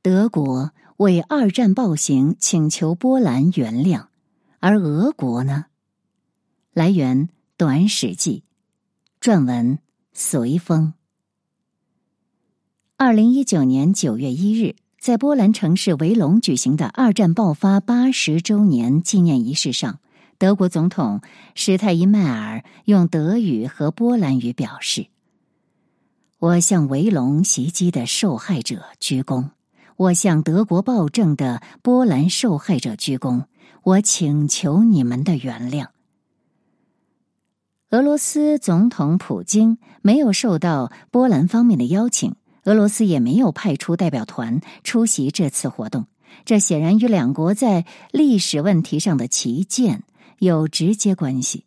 德国为二战暴行请求波兰原谅，而俄国呢？来源《短史记》，撰文随风。二零一九年九月一日，在波兰城市维隆举行的二战爆发八十周年纪念仪式上，德国总统施泰因迈尔用德语和波兰语表示：“我向维隆袭击的受害者鞠躬，我向德国暴政的波兰受害者鞠躬，我请求你们的原谅。”俄罗斯总统普京没有受到波兰方面的邀请。俄罗斯也没有派出代表团出席这次活动，这显然与两国在历史问题上的旗舰有直接关系。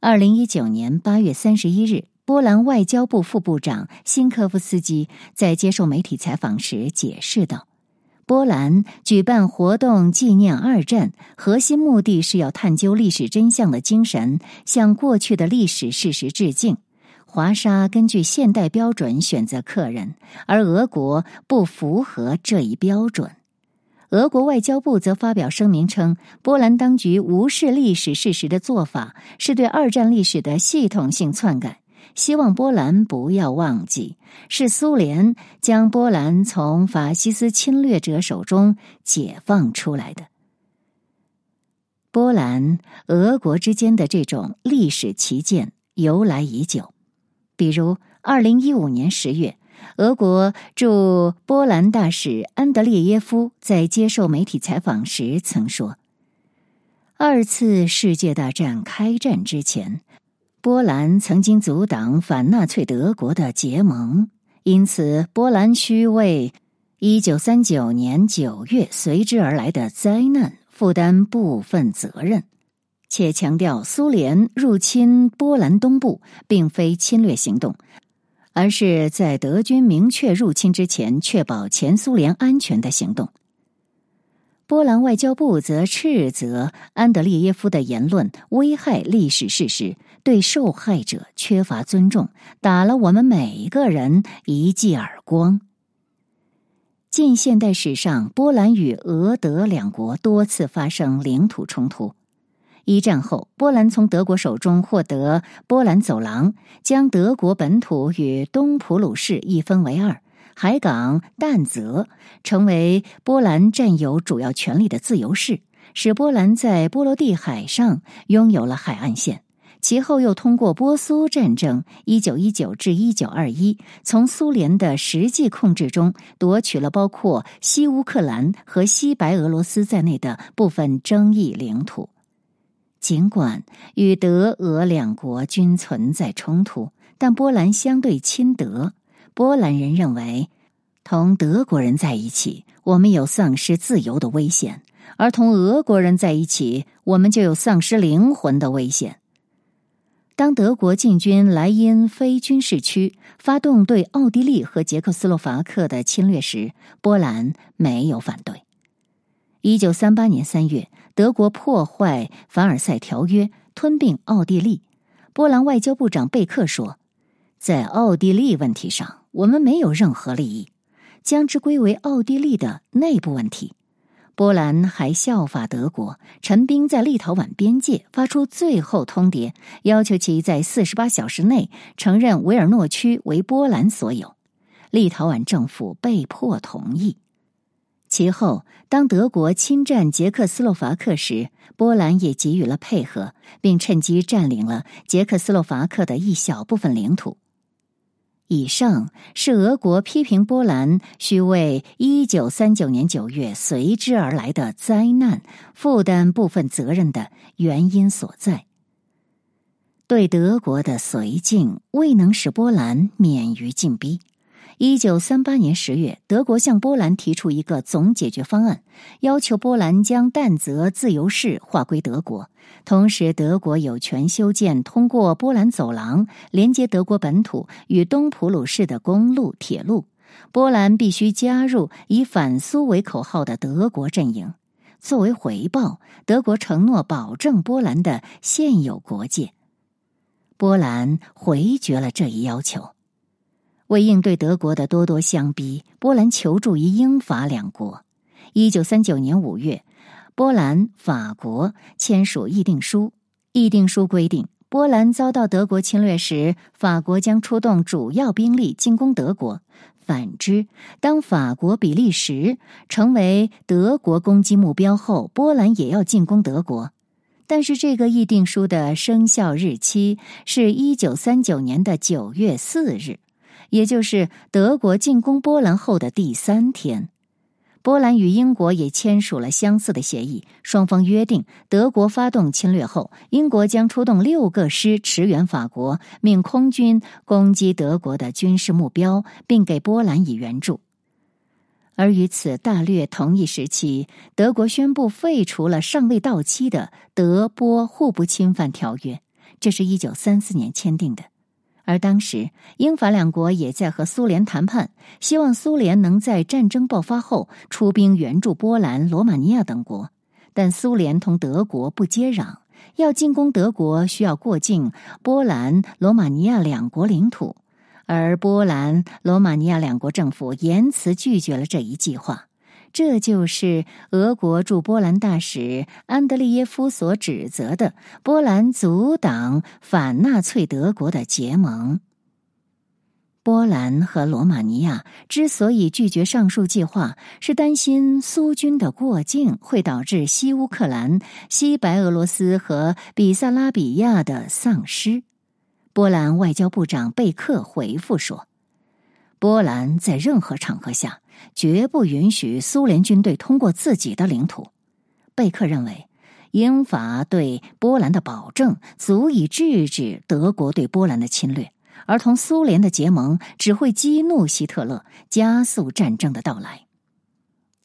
二零一九年八月三十一日，波兰外交部副部长辛科夫斯基在接受媒体采访时解释道：“波兰举办活动纪念二战，核心目的是要探究历史真相的精神，向过去的历史事实致敬。”华沙根据现代标准选择客人，而俄国不符合这一标准。俄国外交部则发表声明称，波兰当局无视历史事实的做法是对二战历史的系统性篡改。希望波兰不要忘记，是苏联将波兰从法西斯侵略者手中解放出来的。波兰、俄国之间的这种历史旗舰由来已久。比如，二零一五年十月，俄国驻波兰大使安德烈耶夫在接受媒体采访时曾说：“二次世界大战开战之前，波兰曾经阻挡反纳粹德国的结盟，因此波兰需为一九三九年九月随之而来的灾难负担部分责任。”且强调，苏联入侵波兰东部并非侵略行动，而是在德军明确入侵之前确保前苏联安全的行动。波兰外交部则斥责安德烈耶夫的言论危害历史事实，对受害者缺乏尊重，打了我们每一个人一记耳光。近现代史上，波兰与俄德两国多次发生领土冲突。一战后，波兰从德国手中获得波兰走廊，将德国本土与东普鲁士一分为二，海港但泽成为波兰占有主要权力的自由市，使波兰在波罗的海上拥有了海岸线。其后又通过波苏战争（一九一九至一九二一），从苏联的实际控制中夺取了包括西乌克兰和西白俄罗斯在内的部分争议领土。尽管与德俄两国均存在冲突，但波兰相对亲德。波兰人认为，同德国人在一起，我们有丧失自由的危险；而同俄国人在一起，我们就有丧失灵魂的危险。当德国进军莱茵非军事区，发动对奥地利和捷克斯洛伐克的侵略时，波兰没有反对。一九三八年三月。德国破坏凡尔赛条约，吞并奥地利。波兰外交部长贝克说：“在奥地利问题上，我们没有任何利益，将之归为奥地利的内部问题。”波兰还效法德国，陈兵在立陶宛边界，发出最后通牒，要求其在四十八小时内承认维尔诺区为波兰所有。立陶宛政府被迫同意。其后，当德国侵占捷克斯洛伐克时，波兰也给予了配合，并趁机占领了捷克斯洛伐克的一小部分领土。以上是俄国批评波兰需为一九三九年九月随之而来的灾难负担部分责任的原因所在。对德国的绥靖未能使波兰免于禁逼。一九三八年十月，德国向波兰提出一个总解决方案，要求波兰将但泽自由市划归德国，同时德国有权修建通过波兰走廊连接德国本土与东普鲁士的公路、铁路。波兰必须加入以反苏为口号的德国阵营。作为回报，德国承诺保证波兰的现有国界。波兰回绝了这一要求。为应对德国的咄咄相逼，波兰求助于英法两国。一九三九年五月，波兰、法国签署议定书。议定书规定，波兰遭到德国侵略时，法国将出动主要兵力进攻德国；反之，当法国、比利时成为德国攻击目标后，波兰也要进攻德国。但是，这个议定书的生效日期是一九三九年的九月四日。也就是德国进攻波兰后的第三天，波兰与英国也签署了相似的协议。双方约定，德国发动侵略后，英国将出动六个师驰援法国，命空军攻击德国的军事目标，并给波兰以援助。而与此大略同一时期，德国宣布废除了尚未到期的德波互不侵犯条约，这是一九三四年签订的。而当时，英法两国也在和苏联谈判，希望苏联能在战争爆发后出兵援助波兰、罗马尼亚等国。但苏联同德国不接壤，要进攻德国需要过境波兰、罗马尼亚两国领土，而波兰、罗马尼亚两国政府严词拒绝了这一计划。这就是俄国驻波兰大使安德烈耶夫所指责的波兰阻挡反纳粹德国的结盟。波兰和罗马尼亚之所以拒绝上述计划，是担心苏军的过境会导致西乌克兰、西白俄罗斯和比萨拉比亚的丧失。波兰外交部长贝克回复说：“波兰在任何场合下。”绝不允许苏联军队通过自己的领土。贝克认为，英法对波兰的保证足以制止德国对波兰的侵略，而同苏联的结盟只会激怒希特勒，加速战争的到来。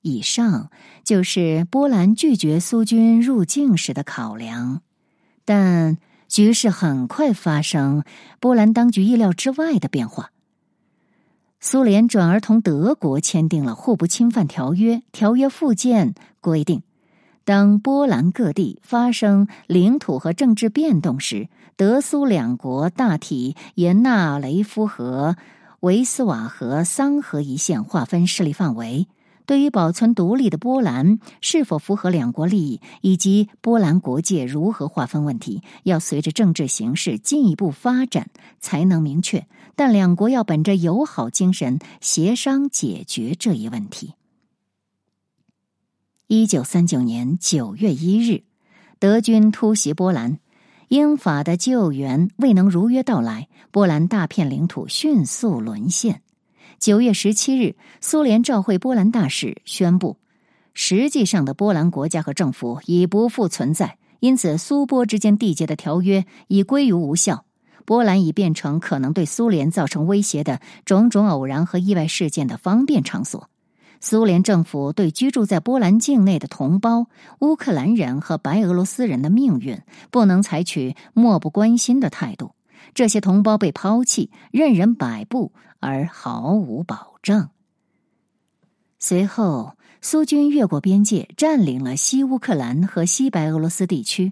以上就是波兰拒绝苏军入境时的考量，但局势很快发生波兰当局意料之外的变化。苏联转而同德国签订了互不侵犯条约。条约附件规定，当波兰各地发生领土和政治变动时，德苏两国大体沿纳雷夫河、维斯瓦河、桑河一线划分势力范围。对于保存独立的波兰是否符合两国利益，以及波兰国界如何划分问题，要随着政治形势进一步发展才能明确。但两国要本着友好精神协商解决这一问题。一九三九年九月一日，德军突袭波兰，英法的救援未能如约到来，波兰大片领土迅速沦陷。九月十七日，苏联召会波兰大使，宣布，实际上的波兰国家和政府已不复存在，因此苏波之间缔结的条约已归于无效。波兰已变成可能对苏联造成威胁的种种偶然和意外事件的方便场所。苏联政府对居住在波兰境内的同胞乌克兰人和白俄罗斯人的命运，不能采取漠不关心的态度。这些同胞被抛弃，任人摆布，而毫无保障。随后，苏军越过边界，占领了西乌克兰和西白俄罗斯地区。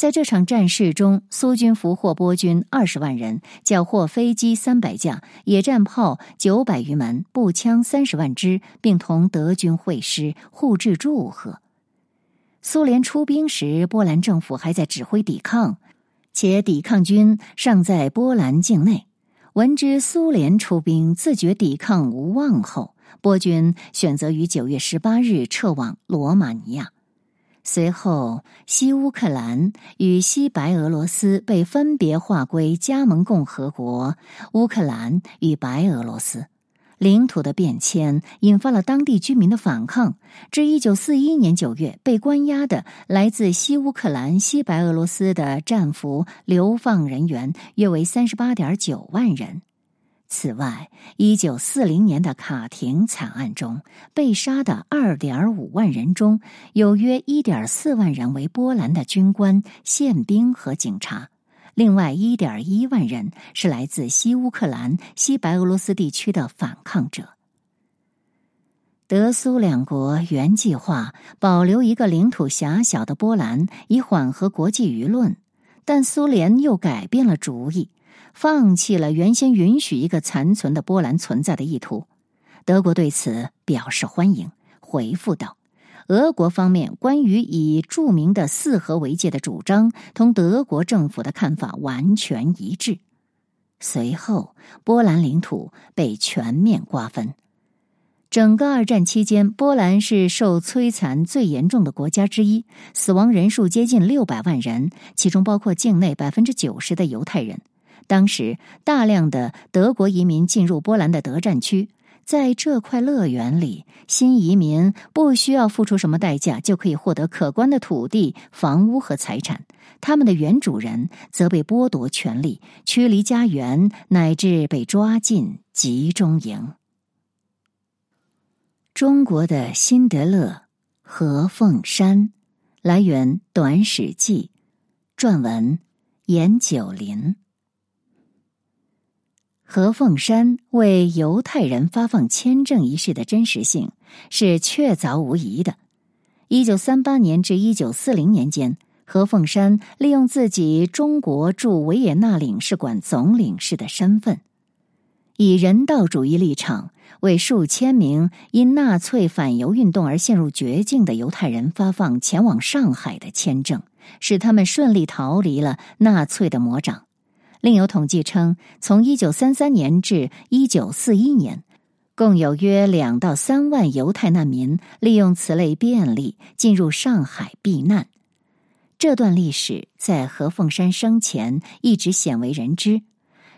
在这场战事中，苏军俘获波军二十万人，缴获飞机三百架、野战炮九百余门、步枪三十万支，并同德军会师，互致祝贺。苏联出兵时，波兰政府还在指挥抵抗。且抵抗军尚在波兰境内，闻知苏联出兵，自觉抵抗无望后，波军选择于九月十八日撤往罗马尼亚。随后，西乌克兰与西白俄罗斯被分别划归加盟共和国乌克兰与白俄罗斯。领土的变迁引发了当地居民的反抗。至一九四一年九月，被关押的来自西乌克兰、西白俄罗斯的战俘流放人员约为三十八点九万人。此外，一九四零年的卡廷惨案中被杀的二点五万人中，有约一点四万人为波兰的军官、宪兵和警察。另外，一点一万人是来自西乌克兰、西白俄罗斯地区的反抗者。德苏两国原计划保留一个领土狭小的波兰，以缓和国际舆论，但苏联又改变了主意，放弃了原先允许一个残存的波兰存在的意图。德国对此表示欢迎，回复道：“俄国方面关于以著名的四河为界的主张，同德国政府的看法完全一致。”随后，波兰领土被全面瓜分。整个二战期间，波兰是受摧残最严重的国家之一，死亡人数接近六百万人，其中包括境内百分之九十的犹太人。当时，大量的德国移民进入波兰的德战区。在这块乐园里，新移民不需要付出什么代价，就可以获得可观的土地、房屋和财产；他们的原主人则被剥夺权利，驱离家园，乃至被抓进集中营。中国的辛德勒，何凤山，来源《短史记》，撰文严九林。何凤山为犹太人发放签证一事的真实性是确凿无疑的。一九三八年至一九四零年间，何凤山利用自己中国驻维也纳领事馆总领事的身份，以人道主义立场为数千名因纳粹反犹运动而陷入绝境的犹太人发放前往上海的签证，使他们顺利逃离了纳粹的魔掌。另有统计称，从一九三三年至一九四一年，共有约两到三万犹太难民利用此类便利进入上海避难。这段历史在何凤山生前一直鲜为人知，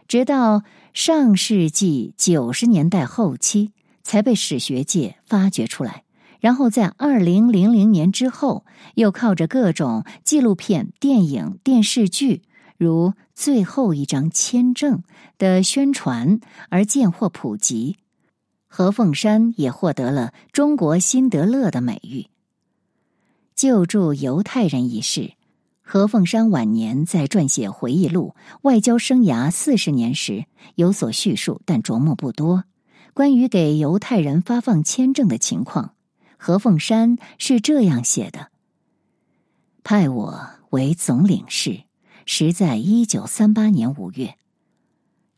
直到上世纪九十年代后期才被史学界发掘出来。然后在二零零零年之后，又靠着各种纪录片、电影、电视剧。如最后一张签证的宣传而见获普及，何凤山也获得了“中国辛德勒”的美誉。救助犹太人一事，何凤山晚年在撰写回忆录《外交生涯四十年》时有所叙述，但着墨不多。关于给犹太人发放签证的情况，何凤山是这样写的：“派我为总领事。”时在一九三八年五月，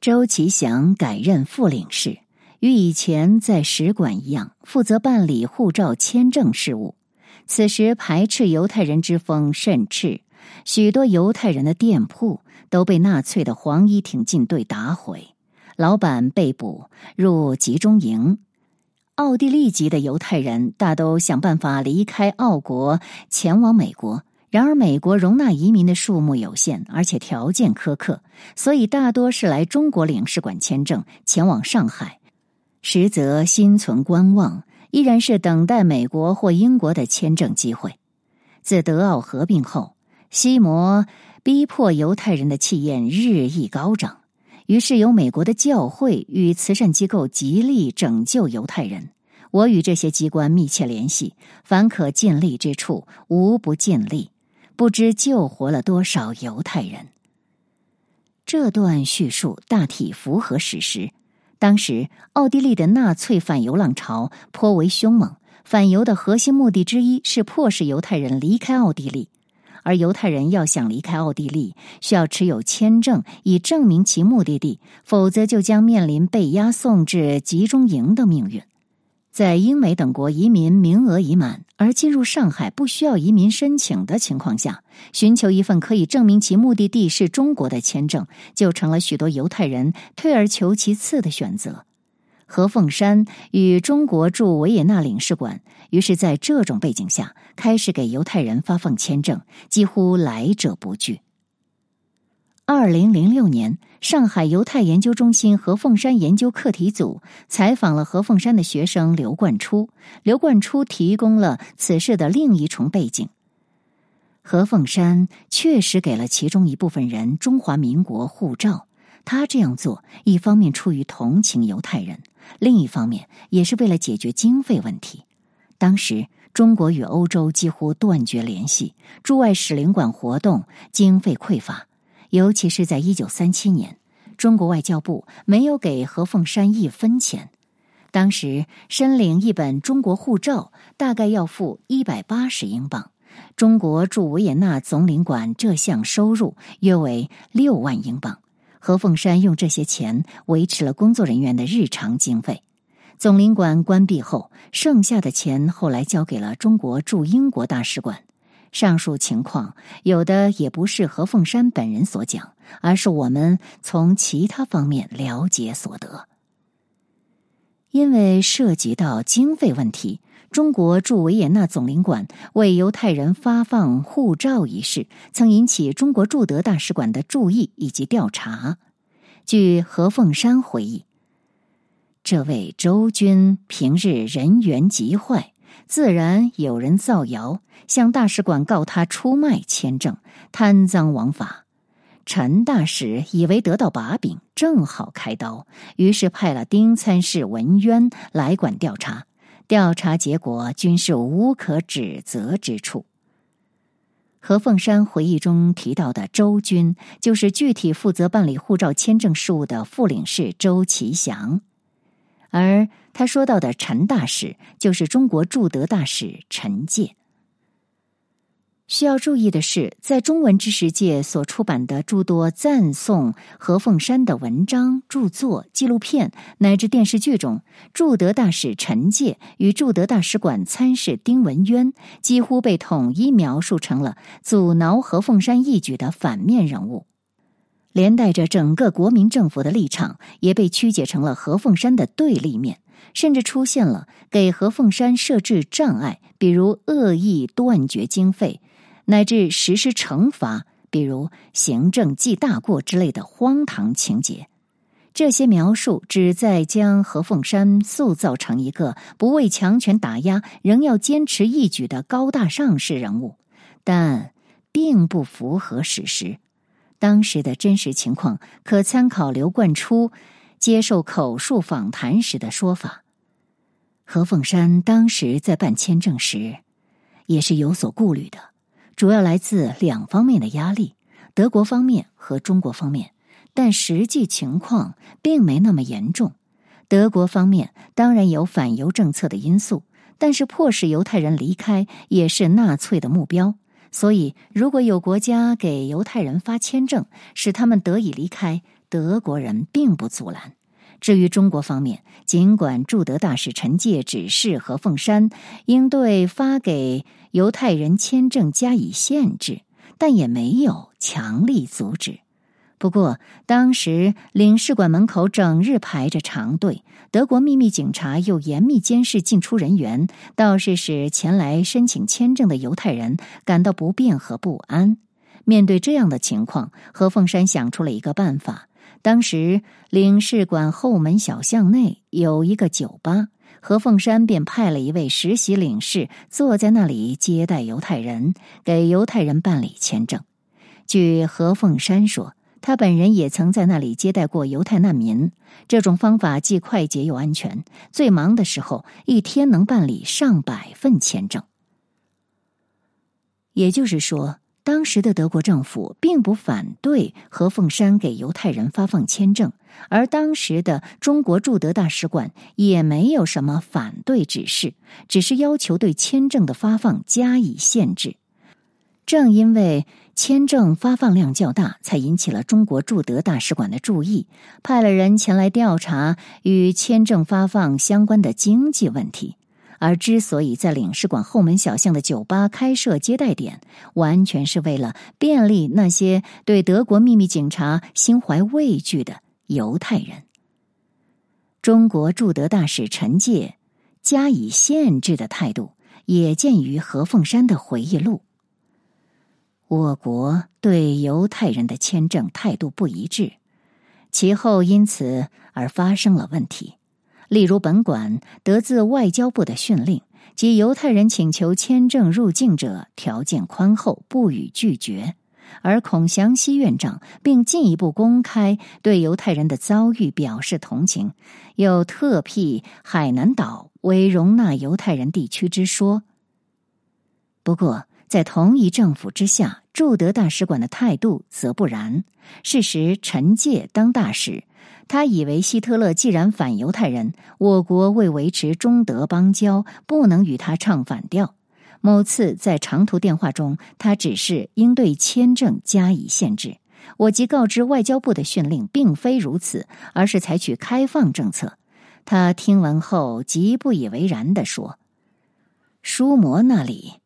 周其祥改任副领事，与以前在使馆一样，负责办理护照签证事务。此时排斥犹太人之风甚炽，许多犹太人的店铺都被纳粹的黄衣挺进队打毁，老板被捕入集中营。奥地利籍的犹太人大都想办法离开奥国，前往美国。然而，美国容纳移民的数目有限，而且条件苛刻，所以大多是来中国领事馆签证，前往上海，实则心存观望，依然是等待美国或英国的签证机会。自德奥合并后，西摩逼迫犹太人的气焰日益高涨，于是由美国的教会与慈善机构极力拯救犹太人。我与这些机关密切联系，凡可尽力之处，无不尽力。不知救活了多少犹太人。这段叙述大体符合史实。当时，奥地利的纳粹反犹浪潮颇为凶猛，反犹的核心目的之一是迫使犹太人离开奥地利。而犹太人要想离开奥地利，需要持有签证以证明其目的地，否则就将面临被押送至集中营的命运。在英美等国移民名额已满，而进入上海不需要移民申请的情况下，寻求一份可以证明其目的地是中国的签证，就成了许多犹太人退而求其次的选择。何凤山与中国驻维也纳领事馆于是在这种背景下开始给犹太人发放签证，几乎来者不拒。二零零六年，上海犹太研究中心何凤山研究课题组采访了何凤山的学生刘冠初。刘冠初提供了此事的另一重背景：何凤山确实给了其中一部分人中华民国护照。他这样做，一方面出于同情犹太人，另一方面也是为了解决经费问题。当时，中国与欧洲几乎断绝联系，驻外使领馆活动经费匮乏。尤其是在一九三七年，中国外交部没有给何凤山一分钱。当时申领一本中国护照大概要付一百八十英镑，中国驻维也纳总领馆这项收入约为六万英镑。何凤山用这些钱维持了工作人员的日常经费。总领馆关闭后，剩下的钱后来交给了中国驻英国大使馆。上述情况有的也不是何凤山本人所讲，而是我们从其他方面了解所得。因为涉及到经费问题，中国驻维也纳总领馆为犹太人发放护照一事，曾引起中国驻德大使馆的注意以及调查。据何凤山回忆，这位周军平日人缘极坏，自然有人造谣，向大使馆告他出卖签证、贪赃枉法。陈大使以为得到把柄，正好开刀，于是派了丁参事文渊来管调查。调查结果均是无可指责之处。何凤山回忆中提到的周军，就是具体负责办理护照签证事务的副领事周其祥，而他说到的陈大使，就是中国驻德大使陈介。需要注意的是，在中文知识界所出版的诸多赞颂何凤山的文章、著作、纪录片乃至电视剧中，驻德大使陈介与驻德大使馆参事丁文渊几乎被统一描述成了阻挠何凤山一举的反面人物，连带着整个国民政府的立场也被曲解成了何凤山的对立面，甚至出现了给何凤山设置障碍，比如恶意断绝经费。乃至实施惩罚，比如行政记大过之类的荒唐情节，这些描述旨在将何凤山塑造成一个不畏强权打压，仍要坚持义举的高大上式人物，但并不符合史实。当时的真实情况可参考刘冠初接受口述访谈时的说法：何凤山当时在办签证时，也是有所顾虑的。主要来自两方面的压力，德国方面和中国方面，但实际情况并没那么严重。德国方面当然有反犹政策的因素，但是迫使犹太人离开也是纳粹的目标。所以，如果有国家给犹太人发签证，使他们得以离开，德国人并不阻拦。至于中国方面，尽管驻德大使陈介指示何凤山应对发给犹太人签证加以限制，但也没有强力阻止。不过，当时领事馆门口整日排着长队，德国秘密警察又严密监视进出人员，倒是使前来申请签证的犹太人感到不便和不安。面对这样的情况，何凤山想出了一个办法。当时领事馆后门小巷内有一个酒吧，何凤山便派了一位实习领事坐在那里接待犹太人，给犹太人办理签证。据何凤山说，他本人也曾在那里接待过犹太难民。这种方法既快捷又安全，最忙的时候一天能办理上百份签证。也就是说。当时的德国政府并不反对何凤山给犹太人发放签证，而当时的中国驻德大使馆也没有什么反对指示，只是要求对签证的发放加以限制。正因为签证发放量较大，才引起了中国驻德大使馆的注意，派了人前来调查与签证发放相关的经济问题。而之所以在领事馆后门小巷的酒吧开设接待点，完全是为了便利那些对德国秘密警察心怀畏惧的犹太人。中国驻德大使陈介加以限制的态度，也见于何凤山的回忆录。我国对犹太人的签证态度不一致，其后因此而发生了问题。例如，本馆得自外交部的训令，即犹太人请求签证入境者条件宽厚，不予拒绝。而孔祥熙院长并进一步公开对犹太人的遭遇表示同情，又特辟海南岛为容纳犹太人地区之说。不过，在同一政府之下，驻德大使馆的态度则不然。事实，陈介当大使。他以为希特勒既然反犹太人，我国为维持中德邦交，不能与他唱反调。某次在长途电话中，他只是应对签证加以限制，我即告知外交部的训令并非如此，而是采取开放政策。他听闻后极不以为然的说：“书魔那里，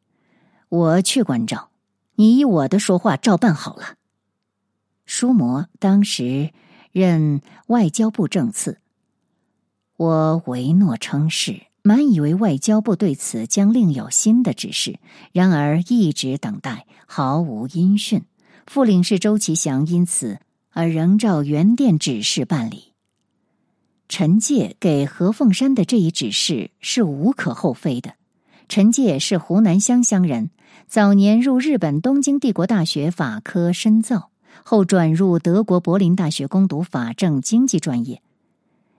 我去关照，你依我的说话照办好了。”书魔当时任外交部正次，我唯诺称是，满以为外交部对此将另有新的指示，然而一直等待，毫无音讯。副领事周其祥因此而仍照原电指示办理。陈介给何凤山的这一指示是无可厚非的。陈介是湖南湘乡人，早年入日本东京帝国大学法科深造，后转入德国柏林大学攻读法政经济专业。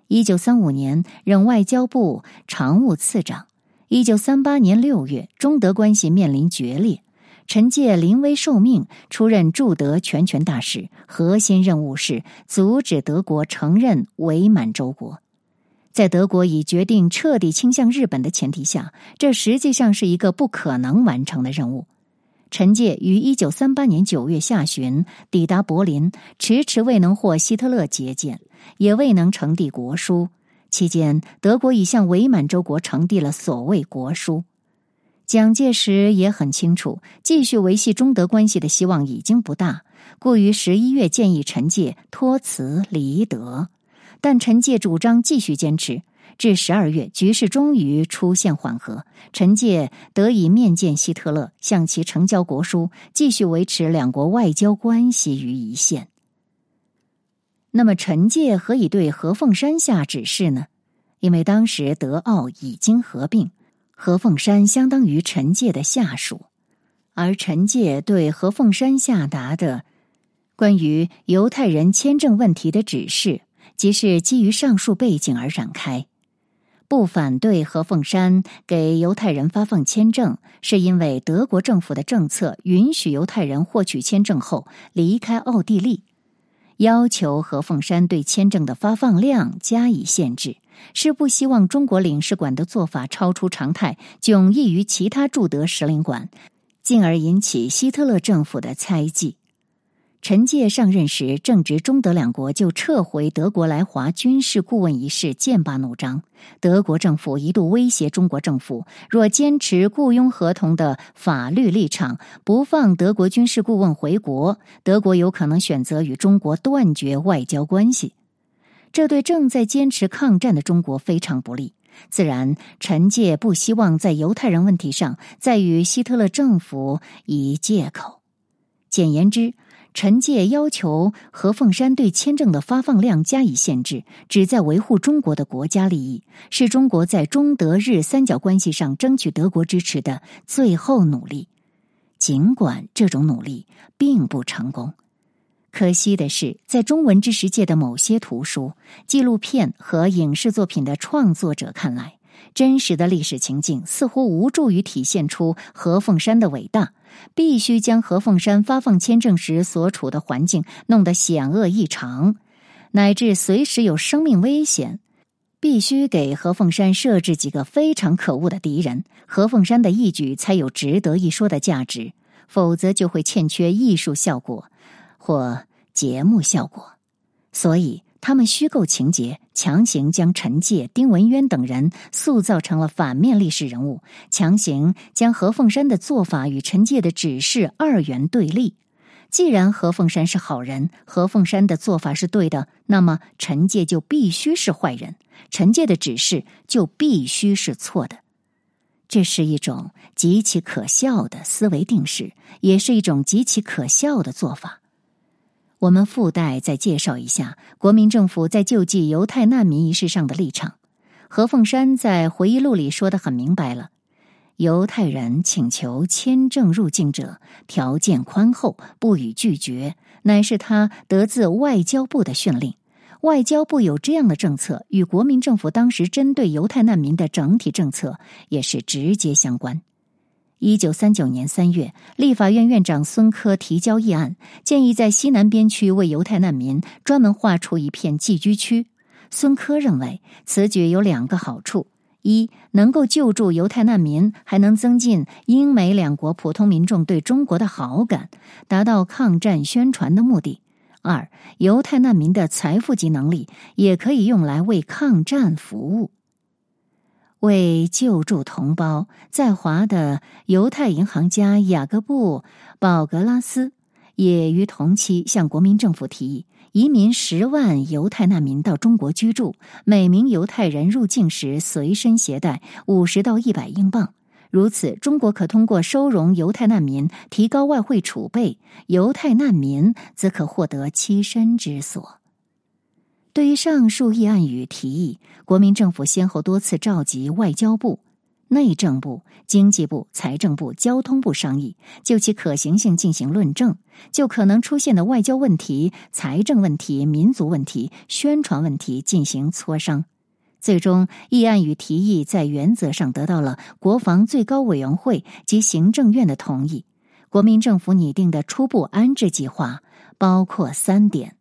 一九三五年任外交部常务次长。一九三八年六月，中德关系面临决裂。陈介临危受命，出任驻德全权大使，核心任务是阻止德国承认伪满洲国。在德国已决定彻底倾向日本的前提下，这实际上是一个不可能完成的任务。陈介于一九三八年九月下旬抵达柏林，迟迟未能获希特勒接见，也未能呈递国书。期间，德国已向伪满洲国呈递了所谓国书。蒋介石也很清楚，继续维系中德关系的希望已经不大，故于十一月建议陈介托辞离德，但陈介主张继续坚持。至十二月，局势终于出现缓和，陈介得以面见希特勒，向其呈交国书，继续维持两国外交关系于一线。那么，陈介何以对何凤山下指示呢？因为当时德奥已经合并。何凤山相当于陈介的下属，而陈介对何凤山下达的关于犹太人签证问题的指示，即是基于上述背景而展开。不反对何凤山给犹太人发放签证，是因为德国政府的政策允许犹太人获取签证后离开奥地利。要求何凤山对签证的发放量加以限制，是不希望中国领事馆的做法超出常态，迥异于其他驻德使领馆，进而引起希特勒政府的猜忌。陈介上任时，正值中德两国就撤回德国来华军事顾问一事剑拔弩张。德国政府一度威胁中国政府，若坚持雇佣合同的法律立场，不放德国军事顾问回国，德国有可能选择与中国断绝外交关系。这对正在坚持抗战的中国非常不利。自然，陈介不希望在犹太人问题上再与希特勒政府以借口。简言之。陈介要求何凤山对签证的发放量加以限制，旨在维护中国的国家利益，是中国在中德日三角关系上争取德国支持的最后努力。尽管这种努力并不成功，可惜的是，在中文知识界的某些图书、纪录片和影视作品的创作者看来。真实的历史情境似乎无助于体现出何凤山的伟大，必须将何凤山发放签证时所处的环境弄得险恶异常，乃至随时有生命危险。必须给何凤山设置几个非常可恶的敌人，何凤山的义举才有值得一说的价值，否则就会欠缺艺术效果或节目效果。所以。他们虚构情节，强行将陈介、丁文渊等人塑造成了反面历史人物，强行将何凤山的做法与陈介的指示二元对立。既然何凤山是好人，何凤山的做法是对的，那么陈介就必须是坏人，陈介的指示就必须是错的。这是一种极其可笑的思维定式，也是一种极其可笑的做法。我们附带再介绍一下国民政府在救济犹太难民一事上的立场。何凤山在回忆录里说的很明白了：犹太人请求签证入境者，条件宽厚，不予拒绝，乃是他得自外交部的训令。外交部有这样的政策，与国民政府当时针对犹太难民的整体政策也是直接相关。一九三九年三月，立法院院长孙科提交议案，建议在西南边区为犹太难民专门划出一片寄居区。孙科认为，此举有两个好处：一，能够救助犹太难民，还能增进英美两国普通民众对中国的好感，达到抗战宣传的目的；二，犹太难民的财富及能力也可以用来为抗战服务。为救助同胞，在华的犹太银行家雅各布·保格拉斯也于同期向国民政府提议，移民十万犹太难民到中国居住，每名犹太人入境时随身携带五十到一百英镑。如此，中国可通过收容犹太难民提高外汇储备，犹太难民则可获得栖身之所。对于上述议案与提议，国民政府先后多次召集外交部、内政部、经济部、财政部、交通部商议，就其可行性进行论证，就可能出现的外交问题、财政问题、民族问题、宣传问题进行磋商。最终，议案与提议在原则上得到了国防最高委员会及行政院的同意。国民政府拟定的初步安置计划包括三点：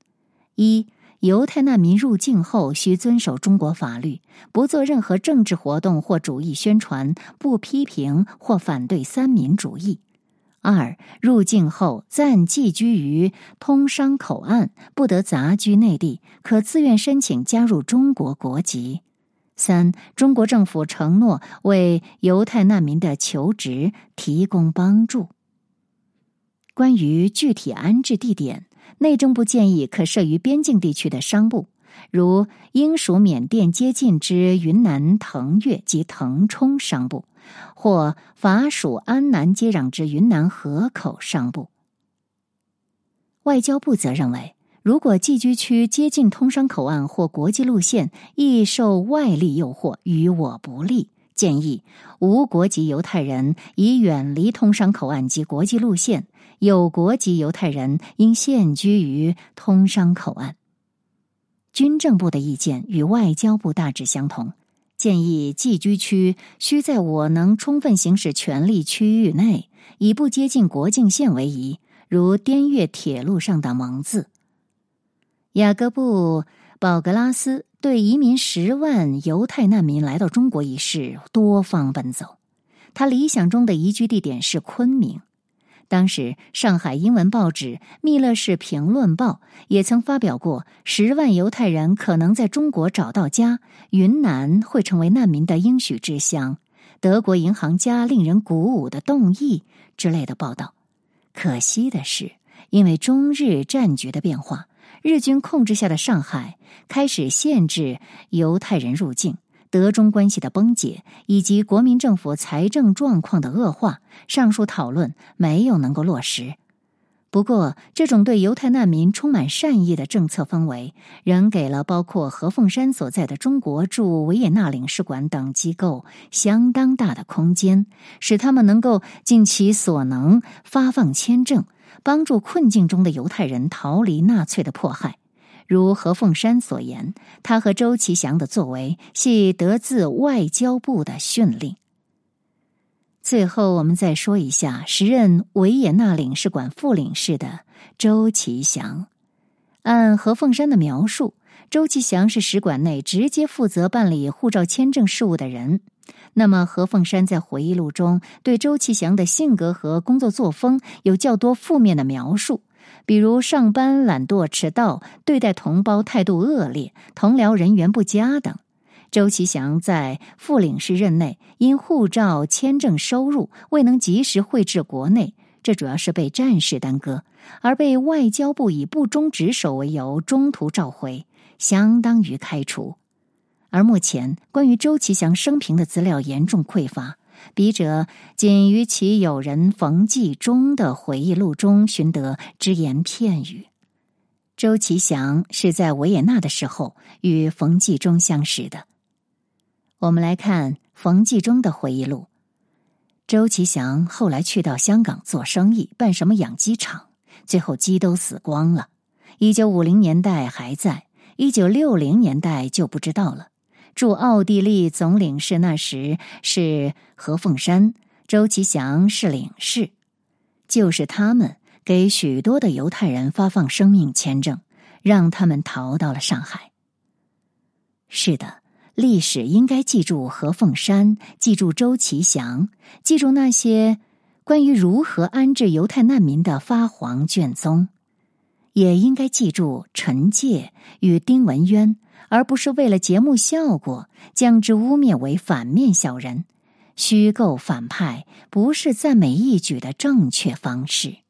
一。犹太难民入境后需遵守中国法律，不做任何政治活动或主义宣传，不批评或反对三民主义。二、入境后暂寄居于通商口岸，不得杂居内地，可自愿申请加入中国国籍。三、中国政府承诺为犹太难民的求职提供帮助。关于具体安置地点。内政部建议可设于边境地区的商部，如英属缅甸接近之云南腾越及腾冲商部，或法属安南接壤之云南河口商部。外交部则认为，如果寄居区接近通商口岸或国际路线，易受外力诱惑，与我不利。建议无国籍犹太人已远离通商口岸及国际路线，有国籍犹太人应现居于通商口岸。军政部的意见与外交部大致相同，建议寄居区需在我能充分行使权力区域内，以不接近国境线为宜，如滇越铁路上的蒙自。雅各布·保格拉斯。对移民十万犹太难民来到中国一事多方奔走，他理想中的移居地点是昆明。当时，上海英文报纸《密勒市评论报》也曾发表过“十万犹太人可能在中国找到家，云南会成为难民的应许之乡”，德国银行家令人鼓舞的动议之类的报道。可惜的是，因为中日战局的变化。日军控制下的上海开始限制犹太人入境，德中关系的崩解以及国民政府财政状况的恶化，上述讨论没有能够落实。不过，这种对犹太难民充满善意的政策氛围，仍给了包括何凤山所在的中国驻维也纳领事馆等机构相当大的空间，使他们能够尽其所能发放签证。帮助困境中的犹太人逃离纳粹的迫害，如何凤山所言，他和周其祥的作为系得自外交部的训令。最后，我们再说一下时任维也纳领事馆副领事的周其祥。按何凤山的描述，周其祥是使馆内直接负责办理护照签证事务的人。那么，何凤山在回忆录中对周其祥的性格和工作作风有较多负面的描述，比如上班懒惰、迟到、对待同胞态度恶劣、同僚人缘不佳等。周其祥在副领事任内，因护照签证收入未能及时汇至国内，这主要是被战事耽搁，而被外交部以不忠职守为由中途召回，相当于开除。而目前关于周其祥生平的资料严重匮乏，笔者仅于其友人冯继忠的回忆录中寻得只言片语。周其祥是在维也纳的时候与冯继忠相识的。我们来看冯继忠的回忆录：周其祥后来去到香港做生意，办什么养鸡场，最后鸡都死光了。一九五零年代还在，一九六零年代就不知道了。驻奥地利总领事那时是何凤山、周其祥是领事，就是他们给许多的犹太人发放生命签证，让他们逃到了上海。是的，历史应该记住何凤山，记住周其祥，记住那些关于如何安置犹太难民的发黄卷宗。也应该记住陈介与丁文渊，而不是为了节目效果将之污蔑为反面小人。虚构反派不是赞美一举的正确方式。